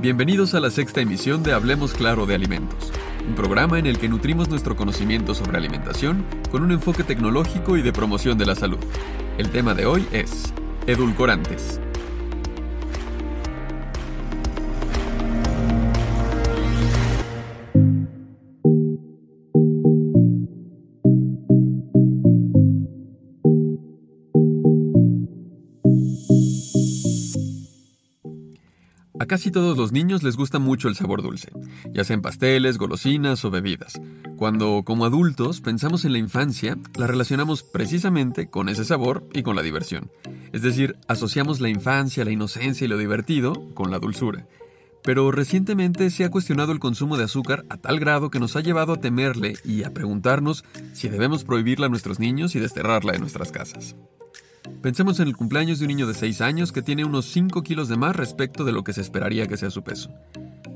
Bienvenidos a la sexta emisión de Hablemos Claro de Alimentos, un programa en el que nutrimos nuestro conocimiento sobre alimentación con un enfoque tecnológico y de promoción de la salud. El tema de hoy es edulcorantes. Casi todos los niños les gusta mucho el sabor dulce, ya sea en pasteles, golosinas o bebidas. Cuando, como adultos, pensamos en la infancia, la relacionamos precisamente con ese sabor y con la diversión. Es decir, asociamos la infancia, la inocencia y lo divertido con la dulzura. Pero recientemente se ha cuestionado el consumo de azúcar a tal grado que nos ha llevado a temerle y a preguntarnos si debemos prohibirla a nuestros niños y desterrarla de nuestras casas. Pensemos en el cumpleaños de un niño de 6 años que tiene unos 5 kilos de más respecto de lo que se esperaría que sea su peso.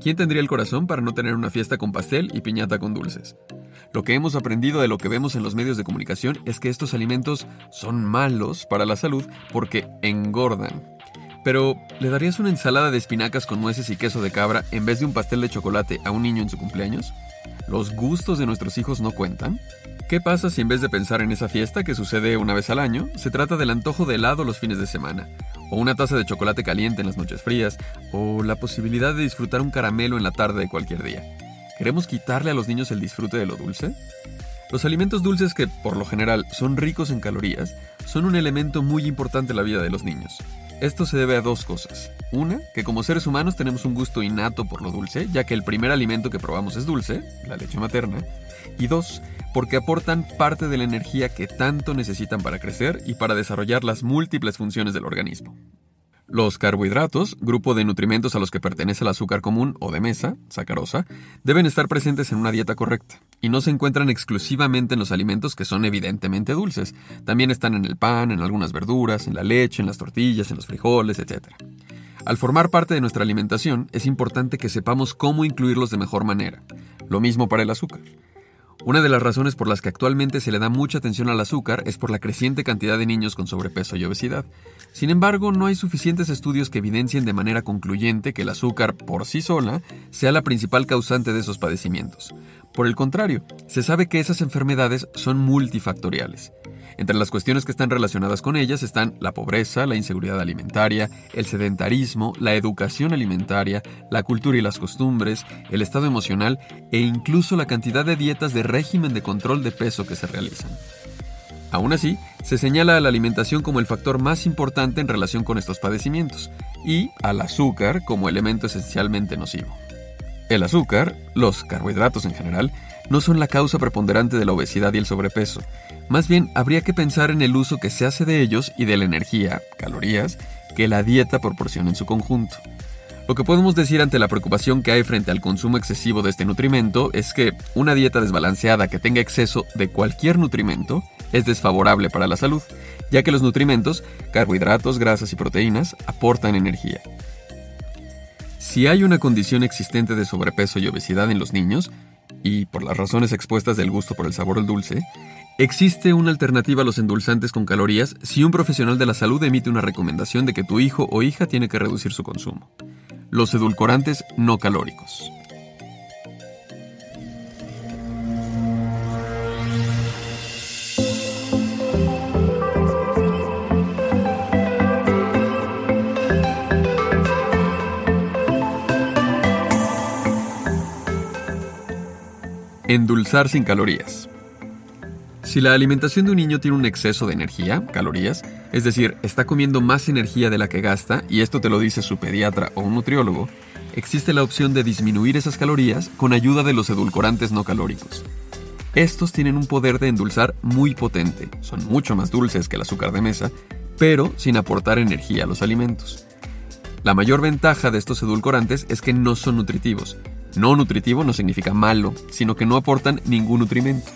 ¿Quién tendría el corazón para no tener una fiesta con pastel y piñata con dulces? Lo que hemos aprendido de lo que vemos en los medios de comunicación es que estos alimentos son malos para la salud porque engordan. Pero, ¿le darías una ensalada de espinacas con nueces y queso de cabra en vez de un pastel de chocolate a un niño en su cumpleaños? ¿Los gustos de nuestros hijos no cuentan? ¿Qué pasa si en vez de pensar en esa fiesta que sucede una vez al año, se trata del antojo de helado los fines de semana, o una taza de chocolate caliente en las noches frías, o la posibilidad de disfrutar un caramelo en la tarde de cualquier día? ¿Queremos quitarle a los niños el disfrute de lo dulce? Los alimentos dulces que, por lo general, son ricos en calorías, son un elemento muy importante en la vida de los niños. Esto se debe a dos cosas. Una, que como seres humanos tenemos un gusto innato por lo dulce, ya que el primer alimento que probamos es dulce, la leche materna. Y dos, porque aportan parte de la energía que tanto necesitan para crecer y para desarrollar las múltiples funciones del organismo. Los carbohidratos, grupo de nutrimentos a los que pertenece el azúcar común o de mesa, sacarosa, deben estar presentes en una dieta correcta y no se encuentran exclusivamente en los alimentos que son evidentemente dulces. También están en el pan, en algunas verduras, en la leche, en las tortillas, en los frijoles, etc. Al formar parte de nuestra alimentación, es importante que sepamos cómo incluirlos de mejor manera. Lo mismo para el azúcar. Una de las razones por las que actualmente se le da mucha atención al azúcar es por la creciente cantidad de niños con sobrepeso y obesidad. Sin embargo, no hay suficientes estudios que evidencien de manera concluyente que el azúcar por sí sola sea la principal causante de esos padecimientos. Por el contrario, se sabe que esas enfermedades son multifactoriales. Entre las cuestiones que están relacionadas con ellas están la pobreza, la inseguridad alimentaria, el sedentarismo, la educación alimentaria, la cultura y las costumbres, el estado emocional e incluso la cantidad de dietas de régimen de control de peso que se realizan. Aún así, se señala a la alimentación como el factor más importante en relación con estos padecimientos y al azúcar como elemento esencialmente nocivo. El azúcar, los carbohidratos en general, no son la causa preponderante de la obesidad y el sobrepeso. Más bien, habría que pensar en el uso que se hace de ellos y de la energía, calorías, que la dieta proporciona en su conjunto. Lo que podemos decir ante la preocupación que hay frente al consumo excesivo de este nutrimento es que una dieta desbalanceada que tenga exceso de cualquier nutrimento es desfavorable para la salud, ya que los nutrimentos, carbohidratos, grasas y proteínas, aportan energía. Si hay una condición existente de sobrepeso y obesidad en los niños, y por las razones expuestas del gusto por el sabor del dulce, existe una alternativa a los endulzantes con calorías si un profesional de la salud emite una recomendación de que tu hijo o hija tiene que reducir su consumo. Los edulcorantes no calóricos. Endulzar sin calorías. Si la alimentación de un niño tiene un exceso de energía, calorías, es decir, está comiendo más energía de la que gasta, y esto te lo dice su pediatra o un nutriólogo, existe la opción de disminuir esas calorías con ayuda de los edulcorantes no calóricos. Estos tienen un poder de endulzar muy potente, son mucho más dulces que el azúcar de mesa, pero sin aportar energía a los alimentos. La mayor ventaja de estos edulcorantes es que no son nutritivos, no nutritivo no significa malo, sino que no aportan ningún nutrimento.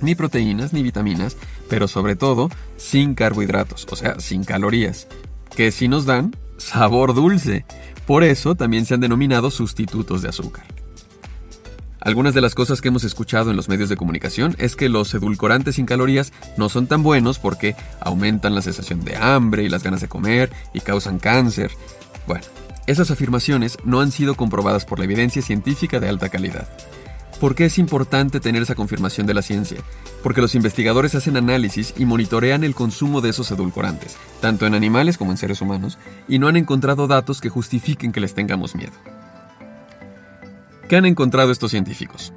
Ni proteínas ni vitaminas, pero sobre todo sin carbohidratos, o sea, sin calorías, que sí nos dan sabor dulce. Por eso también se han denominado sustitutos de azúcar. Algunas de las cosas que hemos escuchado en los medios de comunicación es que los edulcorantes sin calorías no son tan buenos porque aumentan la sensación de hambre y las ganas de comer y causan cáncer. Bueno, Esas afirmaciones no han sido comprobadas por la evidencia científica de alta calidad. ¿Por qué es importante tener esa confirmación de la ciencia? Porque los investigadores hacen análisis y monitorean el consumo de esos edulcorantes, tanto en animales como en seres humanos, y no han encontrado datos que justifiquen que les tengamos miedo. ¿Qué han encontrado estos científicos?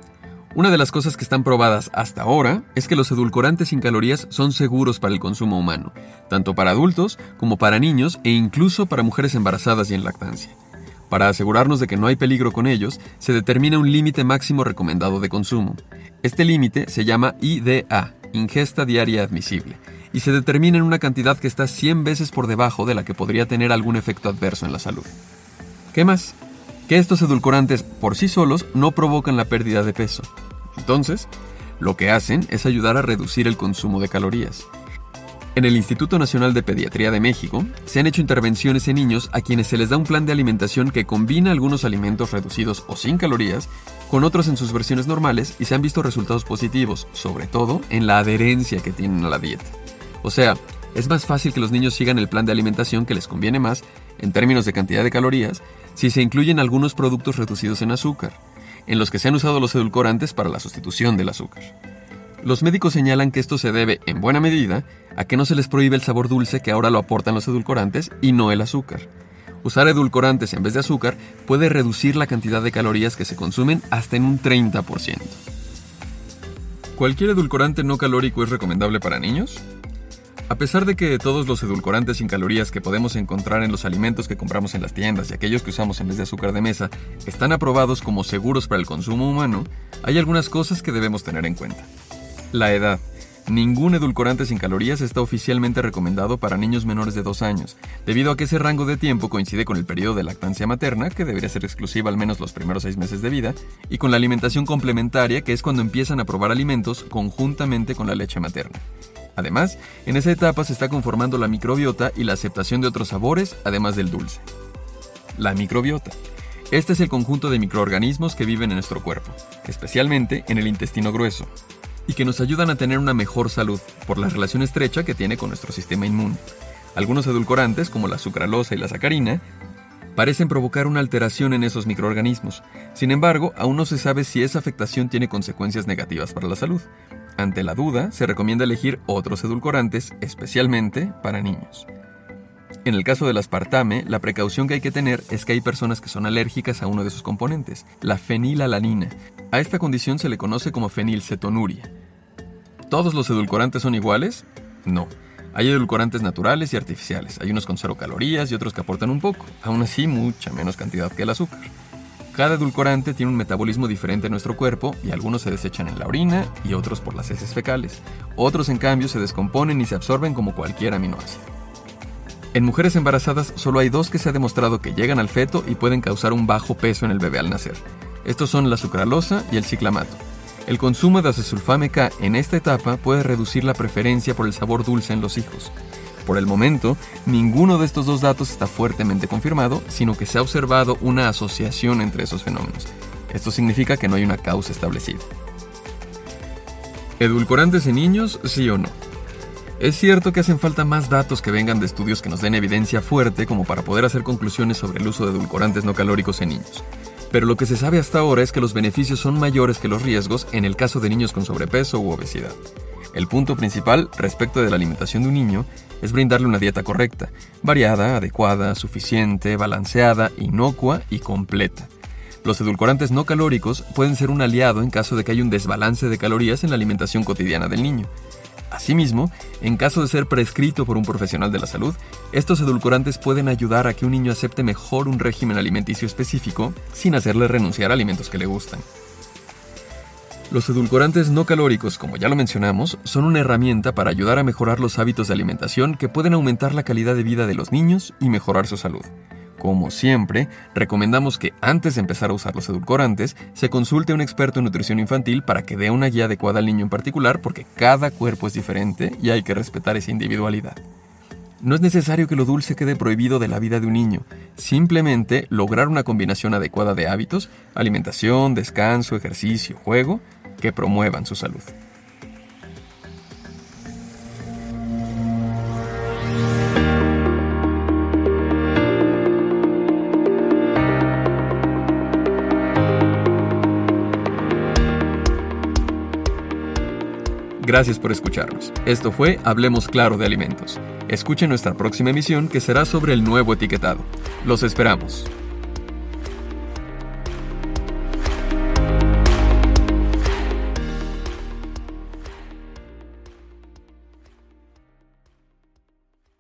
Una de las cosas que están probadas hasta ahora es que los edulcorantes sin calorías son seguros para el consumo humano, tanto para adultos como para niños e incluso para mujeres embarazadas y en lactancia. Para asegurarnos de que no hay peligro con ellos, se determina un límite máximo recomendado de consumo. Este límite se llama IDA, ingesta diaria admisible, y se determina en una cantidad que está 100 veces por debajo de la que podría tener algún efecto adverso en la salud. ¿Qué más? que estos edulcorantes por sí solos no provocan la pérdida de peso. Entonces, lo que hacen es ayudar a reducir el consumo de calorías. En el Instituto Nacional de Pediatría de México se han hecho intervenciones en niños a quienes se les da un plan de alimentación que combina algunos alimentos reducidos o sin calorías con otros en sus versiones normales y se han visto resultados positivos, sobre todo en la adherencia que tienen a la dieta. O sea, es más fácil que los niños sigan el plan de alimentación que les conviene más, en términos de cantidad de calorías, si se incluyen algunos productos reducidos en azúcar, en los que se han usado los edulcorantes para la sustitución del azúcar. Los médicos señalan que esto se debe, en buena medida, a que no se les prohíbe el sabor dulce que ahora lo aportan los edulcorantes y no el azúcar. Usar edulcorantes en vez de azúcar puede reducir la cantidad de calorías que se consumen hasta en un 30%. ¿Cualquier edulcorante no calórico es recomendable para niños? A pesar de que todos los edulcorantes sin calorías que podemos encontrar en los alimentos que compramos en las tiendas y aquellos que usamos en vez de azúcar de mesa están aprobados como seguros para el consumo humano, hay algunas cosas que debemos tener en cuenta. La edad. Ningún edulcorante sin calorías está oficialmente recomendado para niños menores de 2 años, debido a que ese rango de tiempo coincide con el periodo de lactancia materna, que debería ser exclusiva al menos los primeros 6 meses de vida, y con la alimentación complementaria, que es cuando empiezan a probar alimentos conjuntamente con la leche materna. Además, en esa etapa se está conformando la microbiota y la aceptación de otros sabores, además del dulce. La microbiota. Este es el conjunto de microorganismos que viven en nuestro cuerpo, especialmente en el intestino grueso, y que nos ayudan a tener una mejor salud por la relación estrecha que tiene con nuestro sistema inmune. Algunos edulcorantes, como la sucralosa y la sacarina, parecen provocar una alteración en esos microorganismos. Sin embargo, aún no se sabe si esa afectación tiene consecuencias negativas para la salud. Ante la duda, se recomienda elegir otros edulcorantes, especialmente para niños. En el caso del aspartame, la precaución que hay que tener es que hay personas que son alérgicas a uno de sus componentes, la fenilalanina. A esta condición se le conoce como fenilcetonuria. ¿Todos los edulcorantes son iguales? No. Hay edulcorantes naturales y artificiales. Hay unos con cero calorías y otros que aportan un poco, aún así mucha menos cantidad que el azúcar. Cada edulcorante tiene un metabolismo diferente en nuestro cuerpo y algunos se desechan en la orina y otros por las heces fecales. Otros en cambio se descomponen y se absorben como cualquier aminoácido. En mujeres embarazadas solo hay dos que se ha demostrado que llegan al feto y pueden causar un bajo peso en el bebé al nacer. Estos son la sucralosa y el ciclamato. El consumo de acesulfame en esta etapa puede reducir la preferencia por el sabor dulce en los hijos. Por el momento, ninguno de estos dos datos está fuertemente confirmado, sino que se ha observado una asociación entre esos fenómenos. Esto significa que no hay una causa establecida. ¿Edulcorantes en niños, sí o no? Es cierto que hacen falta más datos que vengan de estudios que nos den evidencia fuerte como para poder hacer conclusiones sobre el uso de edulcorantes no calóricos en niños. Pero lo que se sabe hasta ahora es que los beneficios son mayores que los riesgos en el caso de niños con sobrepeso u obesidad. El punto principal respecto de la alimentación de un niño es brindarle una dieta correcta, variada, adecuada, suficiente, balanceada, inocua y completa. Los edulcorantes no calóricos pueden ser un aliado en caso de que haya un desbalance de calorías en la alimentación cotidiana del niño. Asimismo, en caso de ser prescrito por un profesional de la salud, estos edulcorantes pueden ayudar a que un niño acepte mejor un régimen alimenticio específico sin hacerle renunciar a alimentos que le gustan. Los edulcorantes no calóricos, como ya lo mencionamos, son una herramienta para ayudar a mejorar los hábitos de alimentación que pueden aumentar la calidad de vida de los niños y mejorar su salud. Como siempre, recomendamos que antes de empezar a usar los edulcorantes, se consulte a un experto en nutrición infantil para que dé una guía adecuada al niño en particular porque cada cuerpo es diferente y hay que respetar esa individualidad. No es necesario que lo dulce quede prohibido de la vida de un niño, simplemente lograr una combinación adecuada de hábitos, alimentación, descanso, ejercicio, juego, que promuevan su salud. Gracias por escucharnos. Esto fue Hablemos Claro de Alimentos. Escuche nuestra próxima emisión que será sobre el nuevo etiquetado. Los esperamos.